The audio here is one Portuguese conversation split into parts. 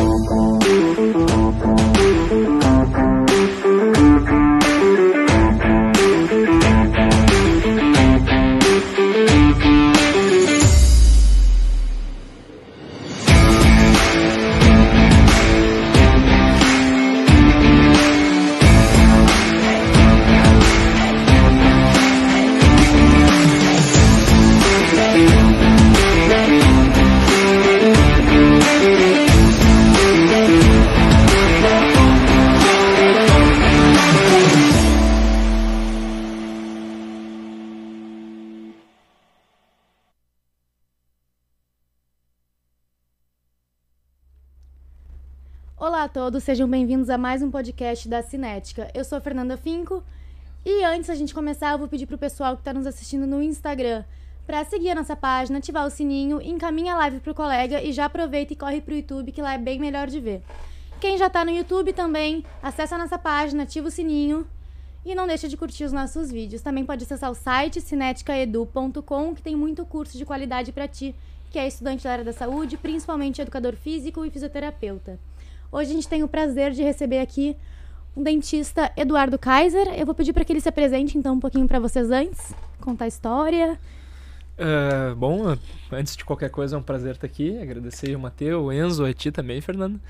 Olá a todos, sejam bem-vindos a mais um podcast da Cinética. Eu sou a Fernanda Finco e antes da gente começar, eu vou pedir pro pessoal que está nos assistindo no Instagram para seguir a nossa página, ativar o sininho, encaminha a live pro colega e já aproveita e corre pro YouTube que lá é bem melhor de ver. Quem já está no YouTube também, acessa a nossa página, ativa o sininho e não deixa de curtir os nossos vídeos. Também pode acessar o site cineticaedu.com que tem muito curso de qualidade para ti, que é estudante da área da saúde, principalmente educador físico e fisioterapeuta. Hoje a gente tem o prazer de receber aqui o dentista Eduardo Kaiser. Eu vou pedir para que ele se apresente então um pouquinho para vocês antes, contar a história. Uh, bom, antes de qualquer coisa é um prazer estar aqui. Agradecer o Matheus, o Enzo, a ti também, Fernando.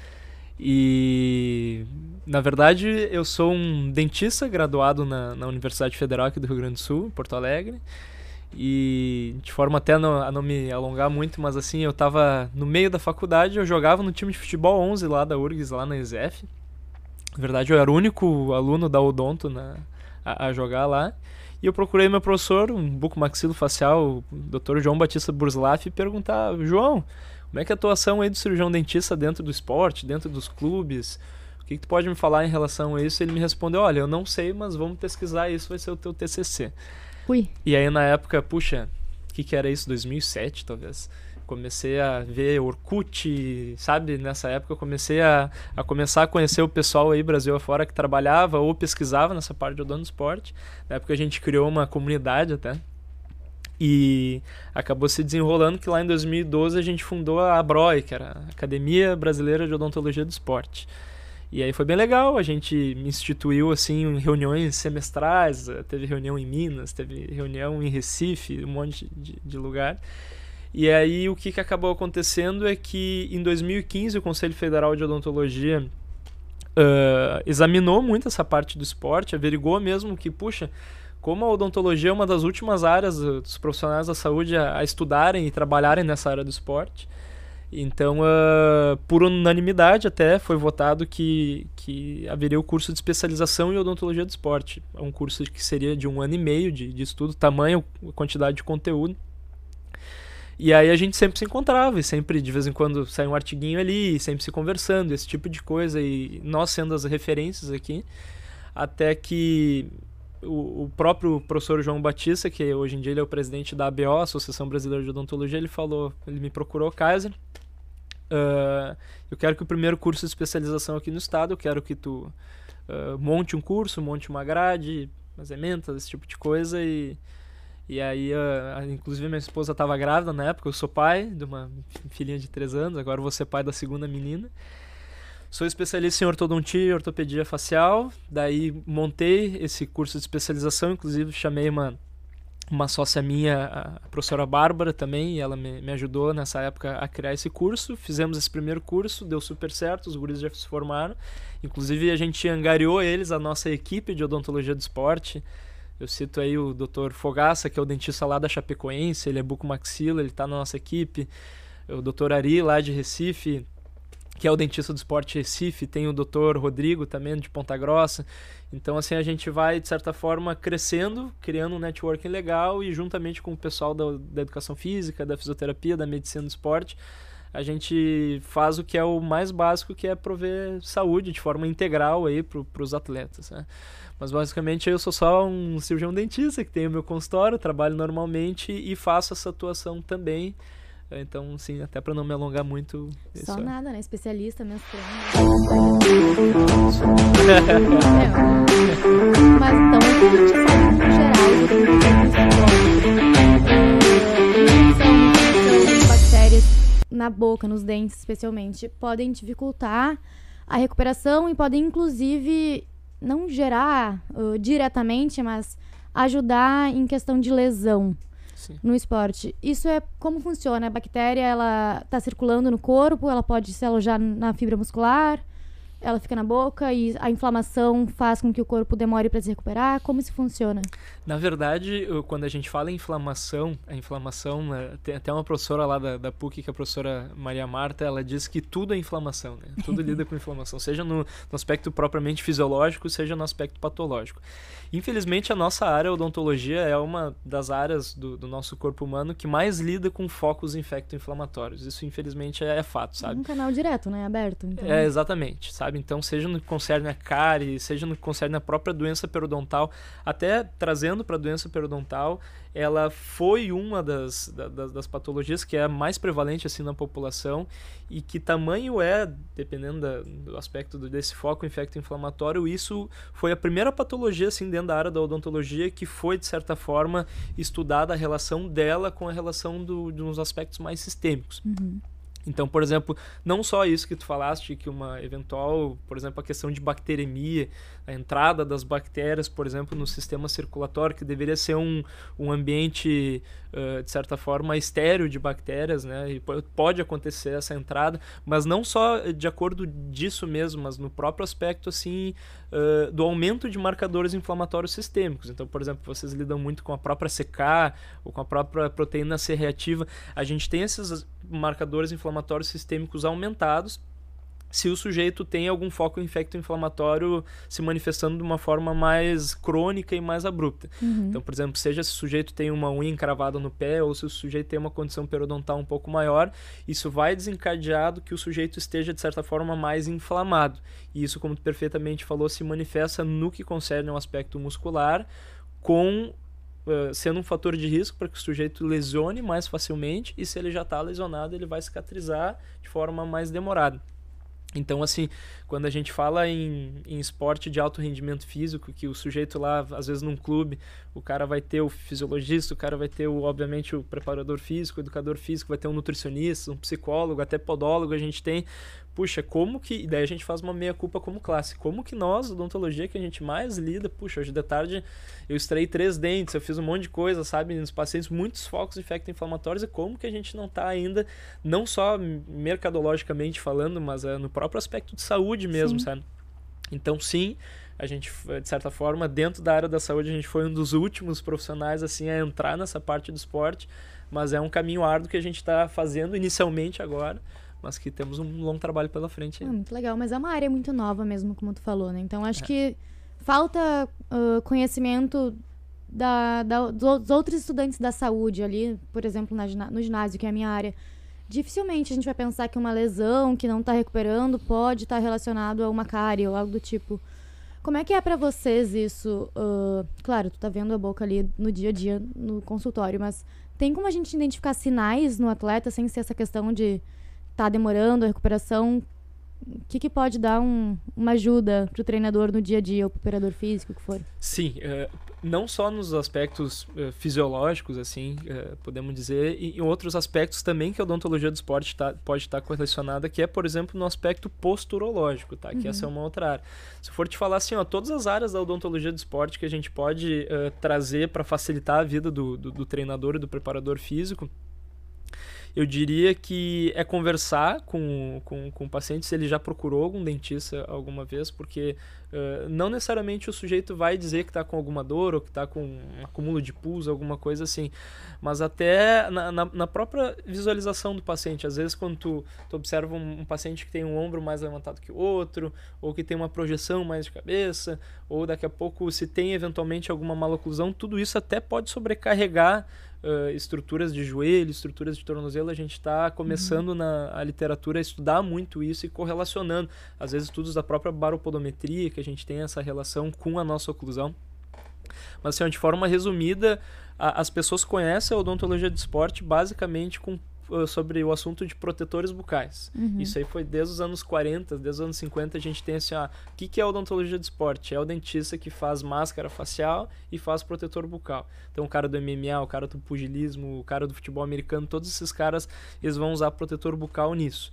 E na verdade eu sou um dentista graduado na, na Universidade Federal aqui do Rio Grande do Sul, em Porto Alegre. E de forma até não, a não me alongar muito, mas assim, eu tava no meio da faculdade, eu jogava no time de futebol 11 lá da URGS, lá na ESEF. Na verdade, eu era o único aluno da Odonto na, a, a jogar lá. E eu procurei meu professor, um bucomaxilofacial, o Dr. João Batista Burslaf, e perguntar: João, como é que é a atuação aí do cirurgião dentista dentro do esporte, dentro dos clubes? O que, que tu pode me falar em relação a isso? Ele me respondeu: Olha, eu não sei, mas vamos pesquisar isso, vai ser o teu TCC. E aí na época, puxa, o que, que era isso? 2007 talvez. Comecei a ver Orkut, sabe? Nessa época eu comecei a, a começar a conhecer o pessoal aí Brasil afora que trabalhava ou pesquisava nessa parte de dono do esporte. Na época a gente criou uma comunidade até. E acabou se desenrolando que lá em 2012 a gente fundou a ABROI, que era a Academia Brasileira de Odontologia do Esporte. E aí foi bem legal, a gente instituiu assim reuniões semestrais, teve reunião em Minas, teve reunião em Recife, um monte de, de lugar. E aí o que, que acabou acontecendo é que em 2015 o Conselho Federal de Odontologia uh, examinou muito essa parte do esporte, averigou mesmo que, puxa, como a odontologia é uma das últimas áreas dos profissionais da saúde a, a estudarem e trabalharem nessa área do esporte, então, uh, por unanimidade até, foi votado que, que haveria o curso de especialização em odontologia do esporte. É um curso que seria de um ano e meio de, de estudo, tamanho, quantidade de conteúdo. E aí a gente sempre se encontrava e sempre, de vez em quando, sai um artiguinho ali, sempre se conversando, esse tipo de coisa. E nós sendo as referências aqui, até que o, próprio professor João Batista, que hoje em dia ele é o presidente da ABO, Associação Brasileira de Odontologia, ele falou, ele me procurou, Kaiser, uh, eu quero que o primeiro curso de especialização aqui no estado, eu quero que tu uh, monte um curso, monte uma grade, umas ementas, esse tipo de coisa e e aí, uh, inclusive minha esposa estava grávida na época, eu sou pai de uma filhinha de 3 anos, agora vou ser pai da segunda menina. Sou especialista em ortodontia e ortopedia facial. Daí montei esse curso de especialização, inclusive chamei uma, uma sócia minha, a professora Bárbara também, e ela me, me ajudou nessa época a criar esse curso. Fizemos esse primeiro curso, deu super certo, os guris já se formaram. Inclusive a gente angariou eles, a nossa equipe de odontologia do esporte. Eu cito aí o Dr. Fogaça, que é o dentista lá da Chapecoense, ele é bucomaxila, ele está na nossa equipe. O Dr. Ari, lá de Recife, que é o dentista do esporte Recife, tem o doutor Rodrigo também de Ponta Grossa. Então, assim, a gente vai, de certa forma, crescendo, criando um networking legal e juntamente com o pessoal da, da educação física, da fisioterapia, da medicina do esporte, a gente faz o que é o mais básico, que é prover saúde de forma integral aí para os atletas, né? Mas basicamente eu sou só um cirurgião dentista que tem o meu consultório, trabalho normalmente e faço essa atuação também então, sim, até para não me alongar muito. Só é. nada, né? Especialista, é, mas então, o que a gente sabe no geral? São bactérias na boca, nos dentes especialmente, podem dificultar a recuperação e podem, inclusive, não gerar uh, diretamente, mas ajudar em questão de lesão Sim. no esporte. Isso é como funciona? A bactéria, ela está circulando no corpo, ela pode se alojar na fibra muscular, ela fica na boca e a inflamação faz com que o corpo demore para se recuperar? Como isso funciona? Na verdade, quando a gente fala em inflamação, a inflamação, né, tem até uma professora lá da, da PUC, que é a professora Maria Marta, ela diz que tudo é inflamação, né? Tudo lida com inflamação, seja no, no aspecto propriamente fisiológico, seja no aspecto patológico. Infelizmente, a nossa área, a odontologia, é uma das áreas do, do nosso corpo humano que mais lida com focos infecto-inflamatórios. Isso, infelizmente, é, é, fato, sabe? Um canal direto, né? Aberto. Então. É, exatamente, sabe? Então, seja no que concerne a cárie, seja no que concerne a própria doença periodontal, até trazendo para a doença periodontal, ela foi uma das, das, das, patologias que é mais prevalente assim na população e que tamanho é, dependendo da, do aspecto desse foco infecto-inflamatório, isso foi a primeira patologia assim dentro da área da odontologia que foi de certa forma estudada a relação dela com a relação do, dos aspectos mais sistêmicos. Uhum. Então, por exemplo, não só isso que tu falaste, que uma eventual, por exemplo, a questão de bacteremia, a entrada das bactérias, por exemplo, no sistema circulatório, que deveria ser um, um ambiente, uh, de certa forma, estéreo de bactérias, né? E pode acontecer essa entrada, mas não só de acordo disso mesmo, mas no próprio aspecto, assim, uh, do aumento de marcadores inflamatórios sistêmicos. Então, por exemplo, vocês lidam muito com a própria CK ou com a própria proteína C reativa. A gente tem esses marcadores inflamatórios sistêmicos aumentados se o sujeito tem algum foco infecto-inflamatório se manifestando de uma forma mais crônica e mais abrupta. Uhum. Então, por exemplo, seja se o sujeito tem uma unha encravada no pé ou se o sujeito tem uma condição periodontal um pouco maior, isso vai desencadear que o sujeito esteja, de certa forma, mais inflamado. E isso, como tu perfeitamente falou, se manifesta no que concerne ao aspecto muscular, com Uh, sendo um fator de risco para que o sujeito lesione mais facilmente e se ele já está lesionado ele vai cicatrizar de forma mais demorada. Então, assim, quando a gente fala em, em esporte de alto rendimento físico, que o sujeito lá, às vezes num clube, o cara vai ter o fisiologista, o cara vai ter, o, obviamente, o preparador físico, o educador físico, vai ter um nutricionista, um psicólogo, até podólogo, a gente tem puxa, como que. E daí a gente faz uma meia-culpa como classe. Como que nós, odontologia, que a gente mais lida, puxa, hoje de tarde eu extraí três dentes, eu fiz um monte de coisa, sabe, nos pacientes, muitos focos infecto-inflamatórios, e como que a gente não está ainda, não só mercadologicamente falando, mas é, no próprio aspecto de saúde mesmo, sim. sabe? Então, sim, a gente, de certa forma, dentro da área da saúde, a gente foi um dos últimos profissionais assim a entrar nessa parte do esporte, mas é um caminho árduo que a gente está fazendo inicialmente agora mas que temos um longo trabalho pela frente. Ah, muito legal, mas é uma área muito nova mesmo, como tu falou, né? Então acho é. que falta uh, conhecimento da, da, dos outros estudantes da saúde ali, por exemplo, na, no ginásio, que é a minha área. Dificilmente a gente vai pensar que uma lesão que não está recuperando pode estar tá relacionado a uma cárie ou algo do tipo. Como é que é para vocês isso? Uh, claro, tu tá vendo a boca ali no dia a dia no consultório, mas tem como a gente identificar sinais no atleta sem ser essa questão de está demorando a recuperação, o que, que pode dar um, uma ajuda para o treinador no dia a dia ou para o operador físico, o que for? Sim, uh, não só nos aspectos uh, fisiológicos, assim, uh, podemos dizer, e em outros aspectos também que a odontologia do esporte tá, pode estar correlacionada, que é, por exemplo, no aspecto posturológico, tá? Que uhum. essa é uma outra área. Se for te falar assim, ó, todas as áreas da odontologia do esporte que a gente pode trazer para facilitar a vida do, do, do treinador e do preparador físico, eu diria que é conversar com, com, com o paciente se ele já procurou algum dentista alguma vez, porque uh, não necessariamente o sujeito vai dizer que está com alguma dor ou que está com um acúmulo de pus, alguma coisa assim, mas até na, na, na, própria visualização do paciente. Às vezes, quando tu, tu observa um, um, paciente que tem um ombro mais levantado que o outro, ou que tem uma projeção mais de cabeça, ou daqui a pouco se tem eventualmente alguma maloclusão, tudo isso até pode sobrecarregar uh, estruturas de joelho, estruturas de tornozelo, a gente está começando uhum. na a literatura a estudar muito isso e correlacionando. Às vezes, estudos da própria baropodometria, que a gente tem essa relação com a nossa oclusão. Mas, assim, de forma resumida, a, as pessoas conhecem a odontologia de esporte basicamente com sobre o assunto de protetores bucais. Uhum. Isso aí foi desde os anos 40, desde os anos 50 a gente tem assim, ó, o que, que é odontologia de esporte? É o dentista que faz máscara facial e faz protetor bucal. Então o cara do MMA, o cara do pugilismo, o cara do futebol americano, todos esses caras, eles vão usar protetor bucal nisso.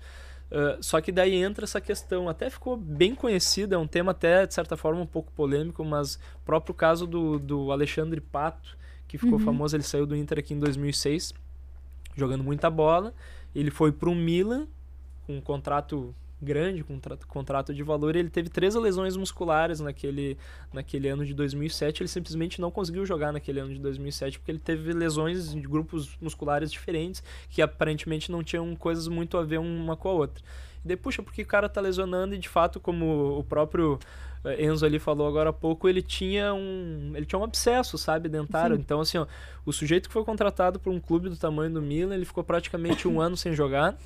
Uh, só que daí entra essa questão, até ficou bem conhecida, é um tema até de certa forma um pouco polêmico, mas o próprio caso do, do Alexandre Pato, que ficou Uhum. famoso, ele saiu do Inter aqui em 2006, jogando muita bola, ele foi para o Milan com um contrato grande, com tra- contrato de valor, ele teve três lesões musculares naquele, naquele ano de 2007, ele simplesmente não conseguiu jogar naquele ano de 2007, porque ele teve lesões de grupos musculares diferentes, que aparentemente não tinham coisas muito a ver uma com a outra. E daí, puxa, porque o cara tá lesionando e de fato, como o próprio eh, Enzo ali falou agora há pouco, ele tinha um, ele tinha um abscesso, sabe, dentário. Sim. Então, assim, ó, o sujeito que foi contratado por um clube do tamanho do Milan, ele ficou praticamente um ano sem jogar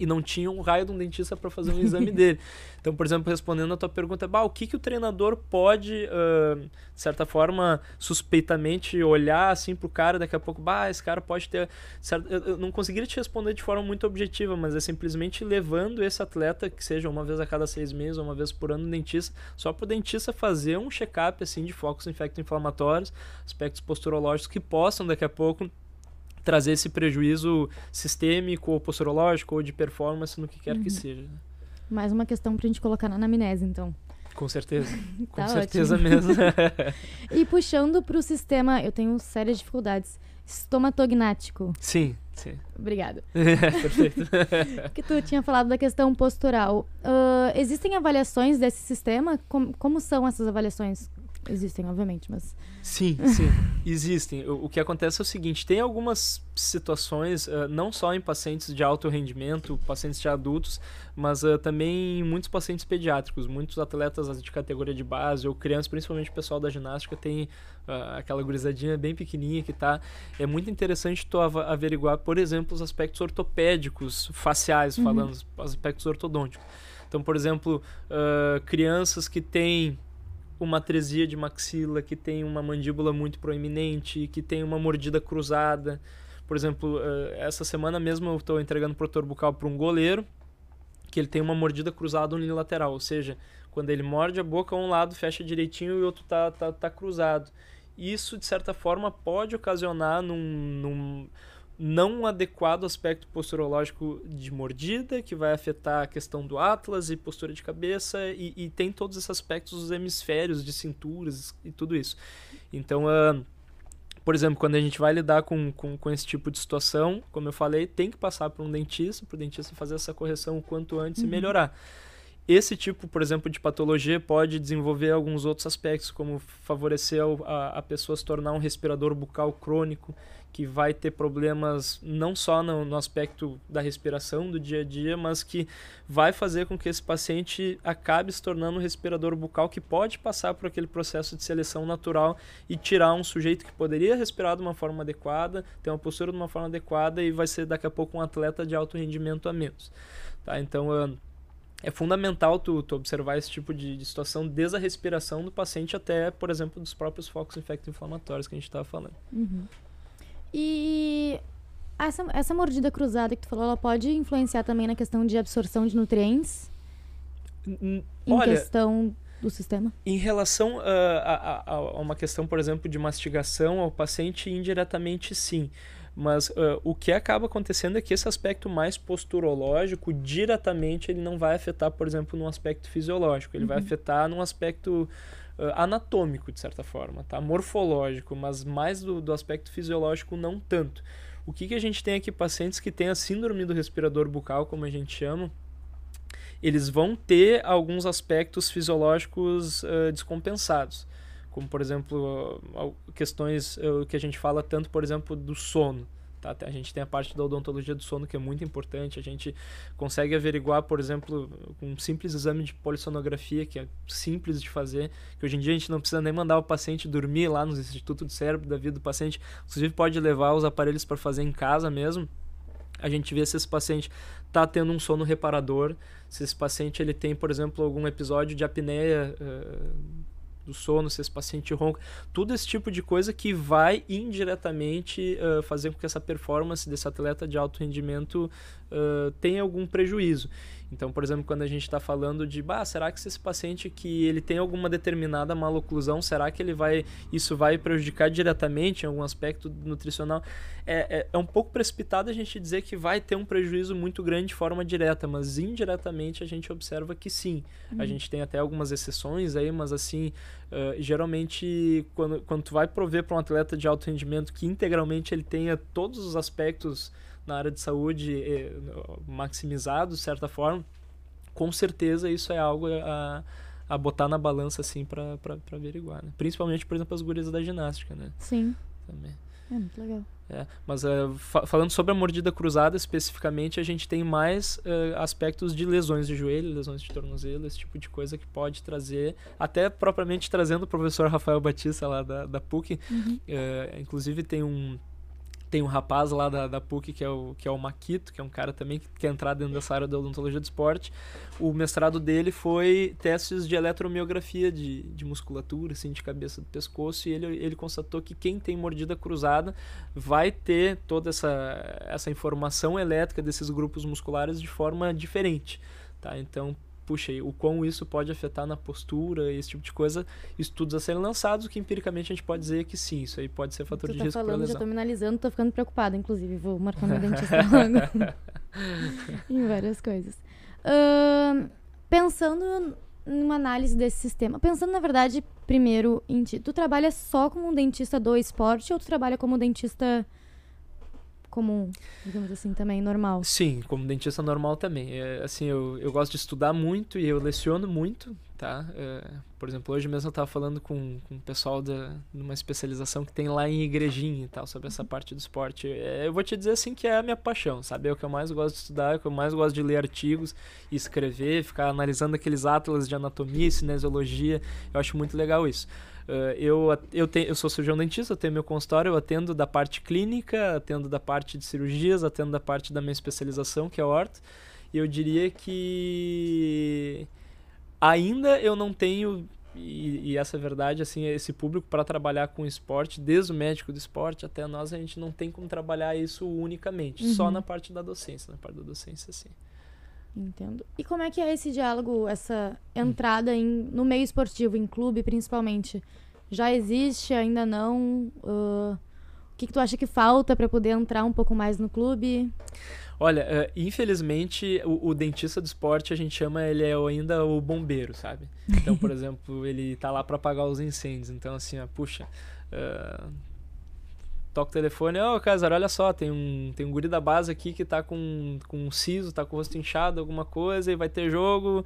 e não tinha um raio de um dentista para fazer um exame dele. Então, por exemplo, respondendo a tua pergunta, bah, o que, que o treinador pode, ah, de certa forma, suspeitamente olhar assim pro cara, daqui a pouco, bah, esse cara pode ter. certo- Eu eu não conseguiria te responder de forma muito objetiva, mas é simplesmente levando esse atleta, que seja uma vez a cada seis meses ou uma vez por ano, no dentista, só pro dentista fazer um check-up assim, de focos infecto-inflamatórios, aspectos posturológicos que possam, daqui a pouco, trazer esse prejuízo sistêmico ou posturológico ou de performance no que quer que seja. Mais uma questão pra gente colocar na anamnese, então. Com certeza. Com Tá certeza ótimo. mesmo. E puxando pro sistema, eu tenho sérias dificuldades. Estomatognático. sim, sim. Obrigada. Perfeito. que tu tinha falado da questão postural. Ah, existem avaliações desse sistema? Com- como são essas avaliações? Existem, obviamente, mas. Sim, sim. Existem. O, o que acontece é o seguinte: tem algumas situações, ah, não só em pacientes de alto rendimento, pacientes de adultos, mas ah, também em muitos pacientes pediátricos. Muitos atletas de categoria de base ou crianças, principalmente o pessoal da ginástica, tem ah, aquela gurizadinha bem pequenininha que tá. É muito interessante tu averiguar, por exemplo, os aspectos ortopédicos, faciais, Uhum. falando, os aspectos ortodônticos. Então, por exemplo, crianças que têm uma atresia de maxila, que tem uma mandíbula muito proeminente, que tem uma mordida cruzada. Por exemplo, eh, essa semana mesmo eu estou entregando protetor bucal para um goleiro, que ele tem uma mordida cruzada unilateral, ou seja, quando ele morde a boca, um lado fecha direitinho e o outro tá, tá, tá cruzado. Isso, de certa forma, pode ocasionar num, num não adequado aspecto posturológico de mordida, que vai afetar a questão do atlas e postura de cabeça, e, e tem todos esses aspectos dos hemisférios, de cinturas e tudo isso. Então, ah, por exemplo, quando a gente vai lidar com, com, com esse tipo de situação, como eu falei, tem que passar por um dentista, para o dentista fazer essa correção o quanto antes e melhorar. Esse tipo, por exemplo, de patologia pode desenvolver alguns outros aspectos, como favorecer a, a pessoa se tornar um respirador bucal crônico, que vai ter problemas não só no, no aspecto da respiração do dia a dia, mas que vai fazer com que esse paciente acabe se tornando um respirador bucal que pode passar por aquele processo de seleção natural e tirar um sujeito que poderia respirar de uma forma adequada, ter uma postura de uma forma adequada e vai ser daqui a pouco um atleta de alto rendimento a menos. Tá? Então, ah, é fundamental tu, tu observar esse tipo de, de situação desde a respiração do paciente até, por exemplo, dos próprios focos infecto-inflamatórios que a gente estava falando. Uhum. E essa, essa mordida cruzada que tu falou, ela pode influenciar também na questão de absorção de nutrientes N- em Olha, questão do sistema? Em relação ah, a, a- a uma questão, por exemplo, de mastigação ao paciente, indiretamente sim. Mas ah, o que acaba acontecendo é que esse aspecto mais posturológico, diretamente, ele não vai afetar, por exemplo, num aspecto fisiológico. Ele vai afetar num aspecto ah, anatômico, de certa forma, tá? morfológico, mas mais do, do aspecto fisiológico, não tanto. O que, que a gente tem aqui? Pacientes que têm a síndrome do respirador bucal, como a gente chama, eles vão ter alguns aspectos fisiológicos eh, descompensados, como por exemplo al- questões eh, que a gente fala tanto, por exemplo, do sono. Tá? A gente tem a parte da odontologia do sono que é muito importante. A gente consegue averiguar, por exemplo, com um simples exame de polissonografia, que é simples de fazer, que hoje em dia a gente não precisa nem mandar o paciente dormir lá no Instituto do Cérebro da vida do paciente. Inclusive pode levar os aparelhos para fazer em casa mesmo a gente vê se esse paciente está tendo um sono reparador, se esse paciente ele tem, por exemplo, algum episódio de apneia eh, do sono, se esse paciente ronca, tudo esse tipo de coisa que vai indiretamente uh, fazer com que essa performance desse atleta de alto rendimento uh, tenha algum prejuízo. Então, por exemplo, quando a gente está falando de, bah, será que esse paciente que ele tem alguma determinada maloclusão, será que ele vai, isso vai prejudicar diretamente em algum aspecto nutricional? É, é, é um pouco precipitado a gente dizer que vai ter um prejuízo muito grande de forma direta, mas indiretamente a gente observa que sim. Uhum. A gente tem até algumas exceções aí, mas assim, uh, geralmente quando, quando tu vai prover para um atleta de alto rendimento que integralmente ele tenha todos os aspectos na área de saúde eh, maximizado, de certa forma, com certeza isso é algo a, a botar na balança, assim, para averiguar, né? Principalmente, por exemplo, as gurias da ginástica, né? Sim. Também. É muito legal. É, mas uh, fa falando sobre a mordida cruzada especificamente, a gente tem mais uh, aspectos de lesões de joelho, lesões de tornozelo, esse tipo de coisa que pode trazer, até propriamente trazendo o professor Rafael Batista lá da, da PUC. Uhum. Uh, inclusive tem um tem um rapaz lá da, da PUC que é, o, que é o Maquito, que é um cara também que quer entrar dentro dessa área da odontologia do esporte. O mestrado dele foi testes de eletromiografia de, de musculatura, assim, de cabeça do pescoço, e ele, ele constatou que quem tem mordida cruzada vai ter toda essa, essa informação elétrica desses grupos musculares de forma diferente. Tá? Então, puxa, o quão isso pode afetar na postura, esse tipo de coisa, estudos a serem lançados, que empiricamente a gente pode dizer que sim, isso aí pode ser fator tu de tá risco falando, lesão. Já tô me analisando, tô ficando preocupada, inclusive, vou marcar meu dentista logo. em várias coisas. Uh, pensando numa análise desse sistema, pensando na verdade, primeiro em ti, tu trabalha só como um dentista do esporte ou tu trabalha como dentista comum, digamos assim, também, normal. Sim, como dentista normal também. É, assim, eu, eu gosto de estudar muito e eu leciono muito, tá? É, por exemplo, hoje mesmo eu estava falando com, com o pessoal da, de uma especialização que tem lá em Igrejinha e tal, sobre essa uhum. parte do esporte. É, eu vou te dizer, assim, que é a minha paixão, sabe? É o que eu mais gosto de estudar, é o que eu mais gosto de ler artigos e escrever, ficar analisando aqueles atlas de anatomia, cinesiologia. Eu acho muito legal isso. Uh, eu, eu, te, eu sou cirurgião dentista, eu tenho meu consultório, eu atendo da parte clínica, atendo da parte de cirurgias, atendo da parte da minha especialização, que é orto. E eu diria que ainda eu não tenho e, e, essa é verdade, assim, esse público para trabalhar com esporte, desde o médico do esporte até nós, a gente não tem como trabalhar isso unicamente, uhum. só na parte da docência, na parte da docência, sim. Entendo. E como é que é esse diálogo, essa entrada em, no meio esportivo, em clube principalmente? Já existe, ainda não? Uh, o que, que tu acha que falta para poder entrar um pouco mais no clube? Olha, uh, infelizmente, o, o, dentista do esporte, a gente chama ele é ainda o bombeiro, sabe? Então, por exemplo, ele tá lá para apagar os incêndios. Então, assim, ó, puxa, uh, toca o telefone, ô oh, olha só, tem um, tem um guri da base aqui que tá com, com um siso, tá com o rosto inchado, alguma coisa, e vai ter jogo,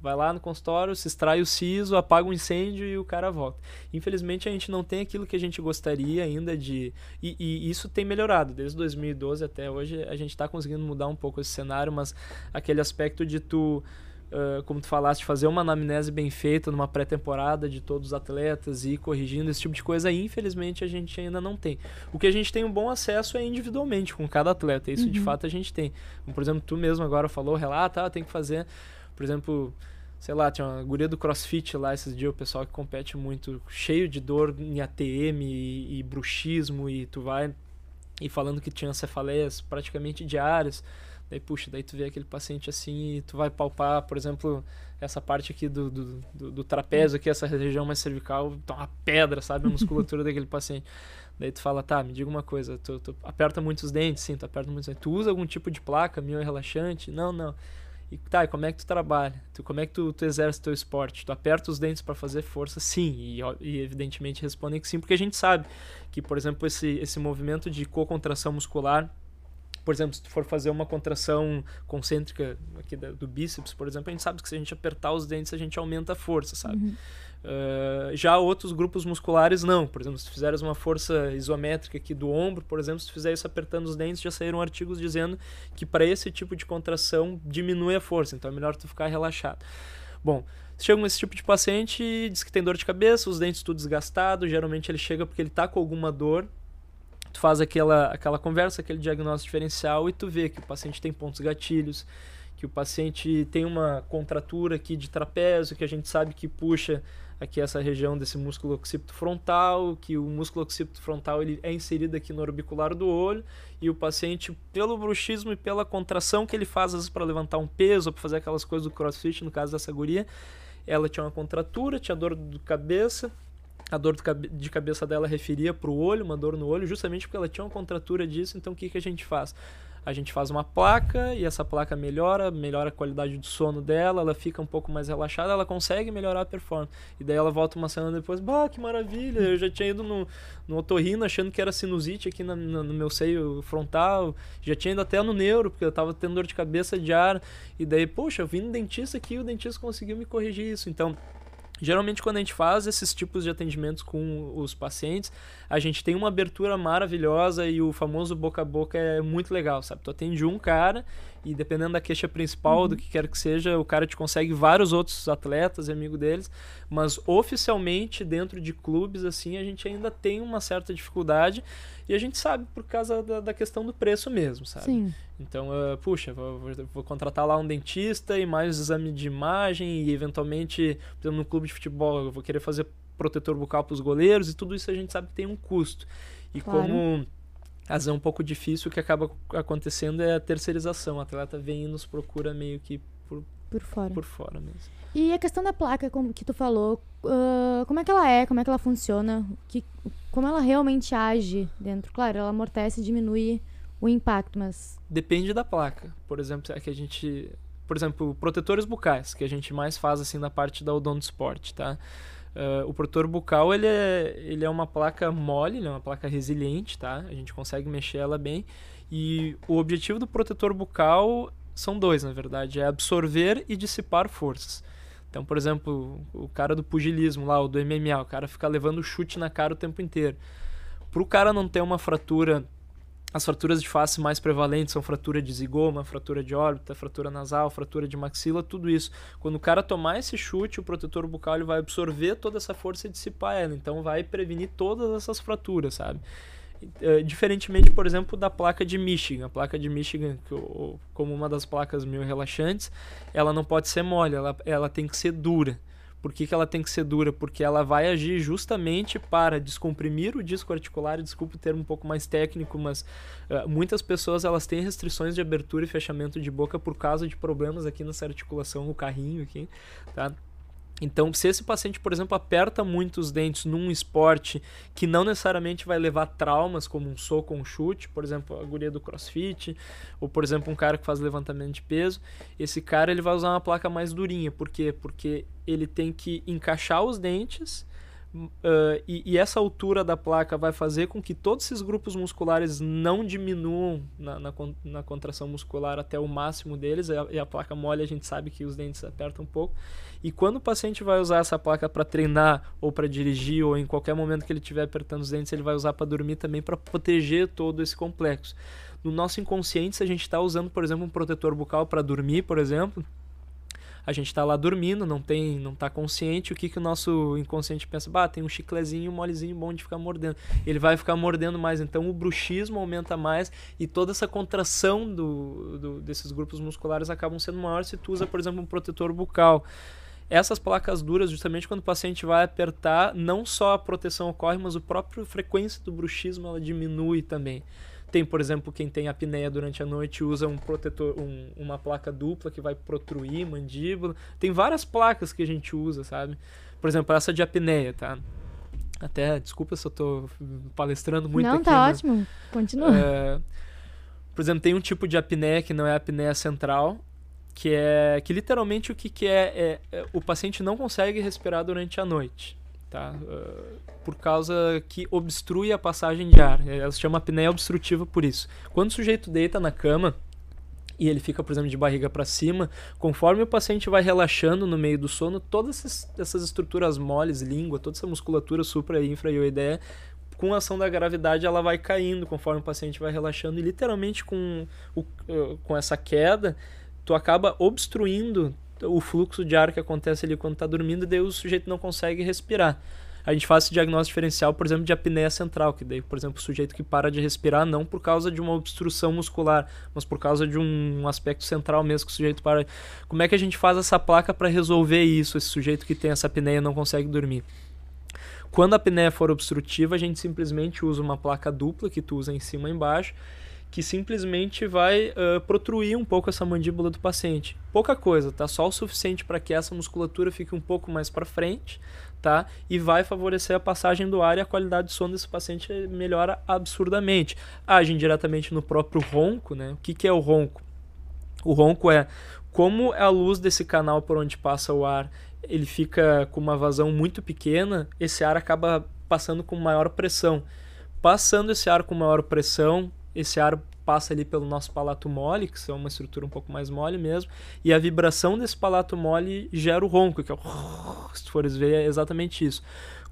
vai lá no consultório, se extrai o siso, apaga o incêndio e o cara volta. Infelizmente a gente não tem aquilo que a gente gostaria ainda de... E, e isso tem melhorado, desde 2012 até hoje a gente está conseguindo mudar um pouco esse cenário, mas aquele aspecto de tu uh, como tu falaste, fazer uma anamnese bem feita numa pré-temporada de todos os atletas e ir corrigindo esse tipo de coisa, infelizmente a gente ainda não tem. O que a gente tem um bom acesso é individualmente com cada atleta, isso uhum. de fato a gente tem. Como, por exemplo, tu mesmo agora falou, relata, ah, tem que fazer, por exemplo, sei lá, tinha uma guria do crossfit lá esses dias, o pessoal que compete muito, cheio de dor em ATM e, e bruxismo, e tu vai e falando que tinha cefaleias praticamente diárias. Daí, puxa, daí tu vê aquele paciente assim e tu vai palpar, por exemplo, essa parte aqui do, do, do, do trapézio, aqui, essa região mais cervical, tá uma pedra, sabe? A musculatura daquele paciente. Daí tu fala, tá, me diga uma coisa, tu, tu aperta muitos dentes? Sim, tu aperta muitos dentes. Tu usa algum tipo de placa, mio relaxante? Não, não. E tá, e como é que tu trabalha? Tu, como é que tu, tu exerce teu esporte? Tu aperta os dentes para fazer força? Sim, e, e, evidentemente respondem que sim, porque a gente sabe que, por exemplo, esse, esse movimento de co-contração muscular por exemplo, se tu for fazer uma contração concêntrica aqui do bíceps, por exemplo, a gente sabe que se a gente apertar os dentes, a gente aumenta a força, sabe? Uhum. Uh, já outros grupos musculares não. Por exemplo, se tu fizeres uma força isométrica aqui do ombro, por exemplo, se tu fizer isso apertando os dentes, já saíram artigos dizendo que para esse tipo de contração diminui a força, então é melhor tu ficar relaxado. Bom, chega esse tipo de paciente, diz que tem dor de cabeça, os dentes tudo desgastado, geralmente ele chega porque ele está com alguma dor, tu faz aquela, aquela conversa, aquele diagnóstico diferencial e tu vê que o paciente tem pontos gatilhos, que o paciente tem uma contratura aqui de trapézio, que a gente sabe que puxa aqui essa região desse músculo occipito frontal, que o músculo occipito frontal ele é inserido aqui no orbicular do olho e o paciente, pelo bruxismo e pela contração que ele faz às vezes para levantar um peso, para fazer aquelas coisas do crossfit, no caso dessa guria, ela tinha uma contratura, tinha dor de cabeça, a dor de cabeça dela referia para o olho, uma dor no olho, justamente porque ela tinha uma contratura disso. Então, o que, que a gente faz? A gente faz uma placa e essa placa melhora, melhora a qualidade do sono dela, ela fica um pouco mais relaxada, ela consegue melhorar a performance. E daí ela volta uma semana depois, bah, que maravilha, eu já tinha ido no, no otorrino achando que era sinusite aqui na, no, no meu seio frontal, já tinha ido até no neuro, porque eu tava tendo dor de cabeça de ar. E daí, poxa, eu vim no dentista aqui e o dentista conseguiu me corrigir isso. Então, Geralmente, quando a gente faz esses tipos de atendimentos com os pacientes, a gente tem uma abertura maravilhosa e o famoso boca a boca é muito legal, sabe? Tu atende um cara e dependendo da queixa principal, uhum. do que quer que seja, o cara te consegue vários outros atletas e amigo deles, mas oficialmente dentro de clubes assim, a gente ainda tem uma certa dificuldade e a gente sabe por causa da, da questão do preço mesmo, sabe? Sim. Então, uh, puxa, vou, vou, contratar lá um dentista e mais exame de imagem e eventualmente, por exemplo, no clube de futebol, eu vou querer fazer protetor bucal para os goleiros e tudo isso a gente sabe que tem um custo. E claro. como é um pouco difícil, o que acaba acontecendo é a terceirização. O atleta vem e nos procura meio que por, fora. Por fora mesmo. E a questão da placa, como que tu falou, uh, como é que ela é, como é que ela funciona, que, como ela realmente age dentro? Claro, ela amortece e diminui o impacto, mas... Depende da placa. Por exemplo, é que a gente... Por exemplo, protetores bucais, que a gente mais faz assim na parte da Odonto Sport, tá? Uh, o protetor bucal ele é, ele é uma placa mole, ele é uma placa resiliente, tá? A gente consegue mexer ela bem. E o objetivo do protetor bucal são dois, na verdade, é absorver e dissipar forças. Então, por exemplo, o cara do pugilismo lá, o do MMA, o cara fica levando chute na cara o tempo inteiro. Para o cara não ter uma fratura as fraturas de face mais prevalentes são fratura de zigoma, fratura de órbita, fratura nasal, fratura de maxila, tudo isso. Quando o cara tomar esse chute, o protetor bucal ele vai absorver toda essa força e dissipar ela, então vai prevenir todas essas fraturas, sabe? Uh, diferentemente, por exemplo, da placa de Michigan. A placa de Michigan, como uma das placas mil relaxantes, ela não pode ser mole, ela, ela tem que ser dura. Por que, que ela tem que ser dura? Porque ela vai agir justamente para descomprimir o disco articular, desculpa o termo um pouco mais técnico, mas uh, muitas pessoas elas têm restrições de abertura e fechamento de boca por causa de problemas aqui nessa articulação, no carrinho aqui, tá? Então, se esse paciente, por exemplo, aperta muito os dentes num esporte que não necessariamente vai levar traumas, como um soco ou um chute, por exemplo, a guria do crossfit, ou por exemplo, um cara que faz levantamento de peso, esse cara ele vai usar uma placa mais durinha. Por quê? Porque ele tem que encaixar os dentes Uh, e, e, essa altura da placa vai fazer com que todos esses grupos musculares não diminuam na, na, na contração muscular até o máximo deles. E a, e a, placa mole, a gente sabe que os dentes apertam um pouco. E quando o paciente vai usar essa placa para treinar, ou para dirigir, ou em qualquer momento que ele estiver apertando os dentes, ele vai usar para dormir também para proteger todo esse complexo. No nosso inconsciente, se a gente está usando, por exemplo, um protetor bucal para dormir, por exemplo, a gente está lá dormindo, não tem, não tá consciente, o que que o nosso inconsciente pensa? Bah, tem um chiclezinho, molezinho bom de ficar mordendo. Ele vai ficar mordendo mais, então o bruxismo aumenta mais e toda essa contração do, do desses grupos musculares acabam sendo maiores se tu usa, por exemplo, um protetor bucal essas placas duras, justamente quando o paciente vai apertar, não só a proteção ocorre, mas o próprio frequência do bruxismo ela diminui também. Tem, por exemplo, quem tem apneia durante a noite usa um protetor, um, uma placa dupla que vai protruir mandíbula. Tem várias placas que a gente usa, sabe? Por exemplo, essa de apneia, tá? Até, desculpa se eu tô palestrando muito não, aqui. Não, tá ótimo. Continua. É, por exemplo, tem um tipo de apneia que não é a apneia central, que é que literalmente o que, que é, é, é o paciente não consegue respirar durante a noite tá? Uh, por causa que obstrui a passagem de ar. Ela se chama apneia obstrutiva por isso. Quando o sujeito deita na cama e ele fica, por exemplo, de barriga para cima, conforme o paciente vai relaxando no meio do sono, todas essas, estruturas moles, língua, toda essa musculatura supra e infraioideia, com a ação da gravidade, ela vai caindo conforme o paciente vai relaxando e literalmente com, o, uh, com essa queda, tu acaba obstruindo o fluxo de ar que acontece ali quando está dormindo, daí o sujeito não consegue respirar. a gente faz esse diagnóstico diferencial, por exemplo, de apneia central, que daí, por exemplo, o sujeito que para de respirar não por causa de uma obstrução muscular, mas por causa de um aspecto central mesmo que o sujeito para. Como é que a gente faz essa placa para resolver isso, esse sujeito que tem essa apneia não consegue dormir? Quando a apneia for obstrutiva, a gente simplesmente usa uma placa dupla que tu usa em cima e embaixo, que simplesmente vai uh, protruir um pouco essa mandíbula do paciente. Pouca coisa, tá? Só o suficiente para que essa musculatura fique um pouco mais para frente, tá? E vai favorecer a passagem do ar e a qualidade de sono desse paciente melhora absurdamente. Age diretamente no próprio ronco, né? O que, que é o ronco? O ronco é como a luz desse canal por onde passa o ar ele fica com uma vazão muito pequena, esse ar acaba passando com maior pressão. Passando esse ar com maior pressão, esse ar passa ali pelo nosso palato mole, que é uma estrutura um pouco mais mole mesmo, e a vibração desse palato mole gera o ronco, que é o... se fores ver é exatamente isso.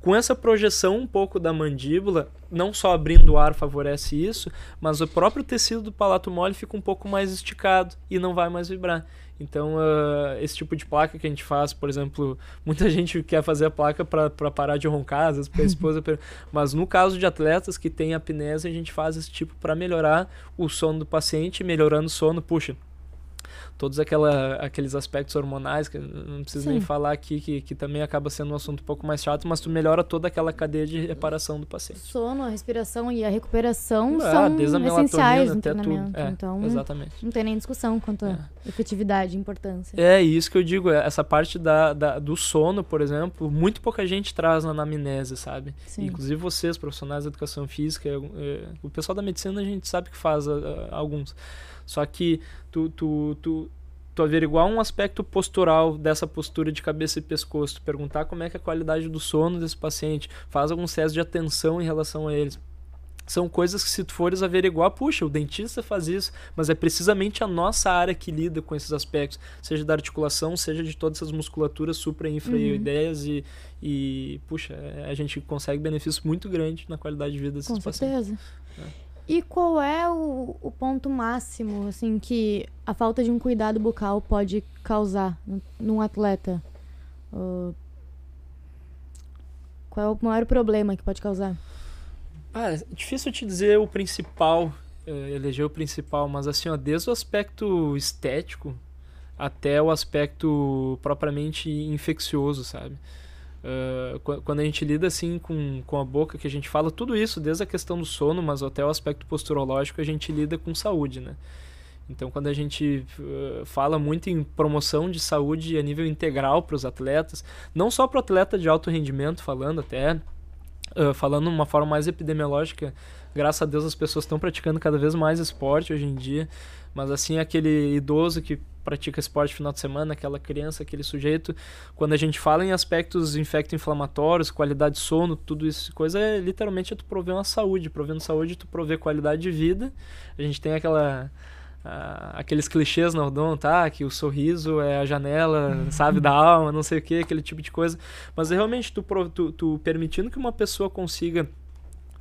Com essa projeção um pouco da mandíbula, não só abrindo o ar favorece isso, mas o próprio tecido do palato mole fica um pouco mais esticado e não vai mais vibrar. Então, uh, esse tipo de placa que a gente faz, por exemplo, muita gente quer fazer a placa para parar de roncar, às vezes para a esposa, mas no caso de atletas que têm apneia, a gente faz esse tipo para melhorar o sono do paciente, melhorando o sono, puxa, todos aquela, aqueles aspectos hormonais, que não preciso Sim. nem falar aqui, que, que também acaba sendo um assunto um pouco mais chato, mas tu melhora toda aquela cadeia de reparação do paciente. Sono, a respiração e a recuperação ah, são essenciais no treinamento. É, então, exatamente. não tem nem discussão quanto à é. efetividade e importância. É isso que eu digo, é, essa parte da, da, do sono, por exemplo, muito pouca gente traz na anamnese, sabe? Sim. Inclusive vocês, profissionais da educação física, o pessoal da medicina a gente sabe que faz alguns. Só que tu, tu, tu, tu averiguar um aspecto postural dessa postura de cabeça e pescoço, perguntar como é que é a qualidade do sono desse paciente, faz alguns testes de atenção em relação a eles. São coisas que se tu fores averiguar, puxa, o dentista faz isso, mas é precisamente a nossa área que lida com esses aspectos, seja da articulação, seja de todas essas musculaturas supra e infraioideias uhum. e, e, puxa, a gente consegue benefícios muito grandes na qualidade de vida desses com pacientes. Com certeza. É. E qual é o, o ponto máximo, assim, que a falta de um cuidado bucal pode causar num atleta? Uh, qual é o maior problema que pode causar? Ah, é difícil te dizer o principal, eh, eleger o principal, mas assim, ó, desde o aspecto estético até o aspecto propriamente infeccioso, sabe? Uh, quando a gente lida assim com, com a boca, que a gente fala tudo isso, desde a questão do sono, mas até o aspecto posturológico, a gente lida com saúde, né? Então, quando a gente uh, fala muito em promoção de saúde a nível integral para os atletas, não só para o atleta de alto rendimento, falando até, uh, falando de uma forma mais epidemiológica, graças a Deus as pessoas estão praticando cada vez mais esporte hoje em dia, mas assim, aquele idoso que pratica esporte no final de semana, aquela criança, aquele sujeito, quando a gente fala em aspectos infecto-inflamatórios, qualidade de sono, tudo isso, coisa é literalmente é tu prover uma saúde, provendo saúde, tu prover qualidade de vida. A gente tem aquela Uh, aqueles clichês no odonto, tá? Que o sorriso é a janela, uhum. sabe, da alma, não sei o que, aquele tipo de coisa. Mas realmente tu, tu, tu permitindo que uma pessoa consiga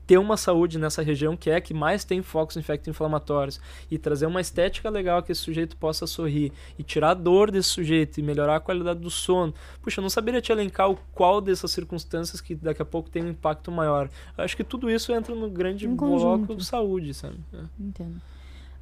ter uma saúde nessa região que é que mais tem focos infecto-inflamatórios e trazer uma estética legal que esse sujeito possa sorrir e tirar a dor desse sujeito e melhorar a qualidade do sono. Puxa, eu não saberia te elencar o qual dessas circunstâncias que daqui a pouco tem um impacto maior. Eu acho que tudo isso entra no grande um bloco de saúde, sabe? É. Entendo.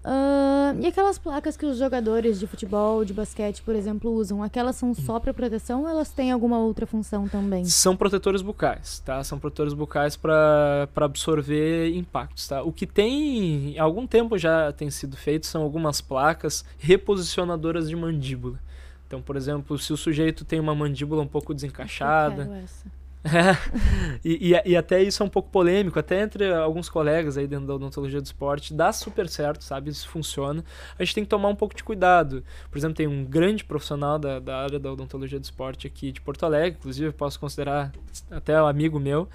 Uh, e aquelas placas que os jogadores de futebol, de basquete, por exemplo, usam, aquelas são só para proteção ou elas têm alguma outra função também? São protetores bucais, tá? São protetores bucais para absorver impactos, tá? O que tem, há algum tempo já tem sido feito, são algumas placas reposicionadoras de mandíbula. Então, por exemplo, se o sujeito tem uma mandíbula um pouco desencaixada, Eu quero essa. e, e, e, até isso é um pouco polêmico, até entre alguns colegas aí dentro da odontologia do esporte, dá super certo, sabe? Isso funciona. A gente tem que tomar um pouco de cuidado. Por exemplo, tem um grande profissional da, da área da odontologia do esporte aqui de Porto Alegre, inclusive posso considerar até um amigo meu,